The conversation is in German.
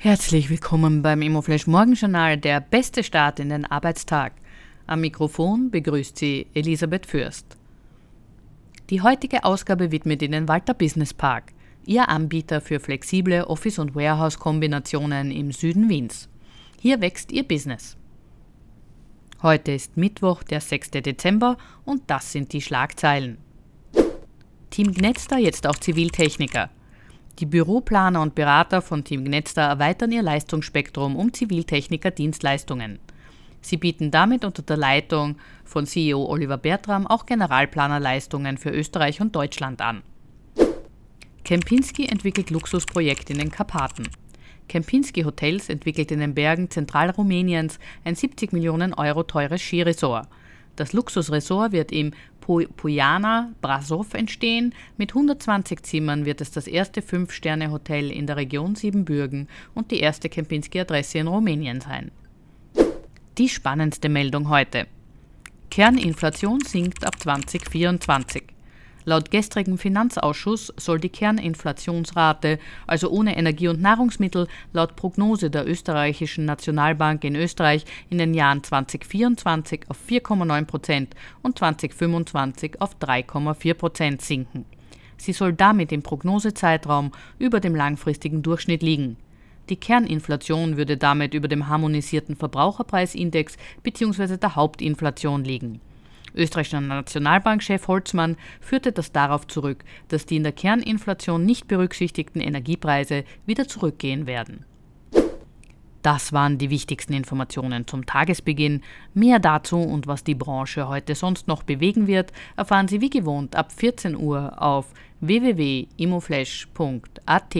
Herzlich willkommen beim Immoflash Morgenjournal, der beste Start in den Arbeitstag. Am Mikrofon begrüßt Sie Elisabeth Fürst. Die heutige Ausgabe widmet Ihnen Walter Business Park, Ihr Anbieter für flexible Office- und Warehouse-Kombinationen im Süden Wiens. Hier wächst Ihr Business. Heute ist Mittwoch, der 6. Dezember und das sind die Schlagzeilen. Team Gnetzter jetzt auch Ziviltechniker. Die Büroplaner und Berater von Team Gnetzter erweitern ihr Leistungsspektrum um Ziviltechniker-Dienstleistungen. Sie bieten damit unter der Leitung von CEO Oliver Bertram auch Generalplanerleistungen für Österreich und Deutschland an. Kempinski entwickelt Luxusprojekt in den Karpaten. Kempinski Hotels entwickelt in den Bergen Zentralrumäniens ein 70 Millionen Euro teures Skiresort. Das Luxusresort wird im Pujana Brasov entstehen. Mit 120 Zimmern wird es das erste Fünf-Sterne-Hotel in der Region Siebenbürgen und die erste Kempinski-Adresse in Rumänien sein. Die spannendste Meldung heute. Kerninflation sinkt ab 2024. Laut gestrigem Finanzausschuss soll die Kerninflationsrate, also ohne Energie und Nahrungsmittel, laut Prognose der österreichischen Nationalbank in Österreich in den Jahren 2024 auf 4,9 Prozent und 2025 auf 3,4 Prozent sinken. Sie soll damit im Prognosezeitraum über dem langfristigen Durchschnitt liegen. Die Kerninflation würde damit über dem harmonisierten Verbraucherpreisindex bzw. der Hauptinflation liegen. Österreichischer Nationalbankchef Holzmann führte das darauf zurück, dass die in der Kerninflation nicht berücksichtigten Energiepreise wieder zurückgehen werden. Das waren die wichtigsten Informationen zum Tagesbeginn. Mehr dazu und was die Branche heute sonst noch bewegen wird, erfahren Sie wie gewohnt ab 14 Uhr auf www.imoflash.at.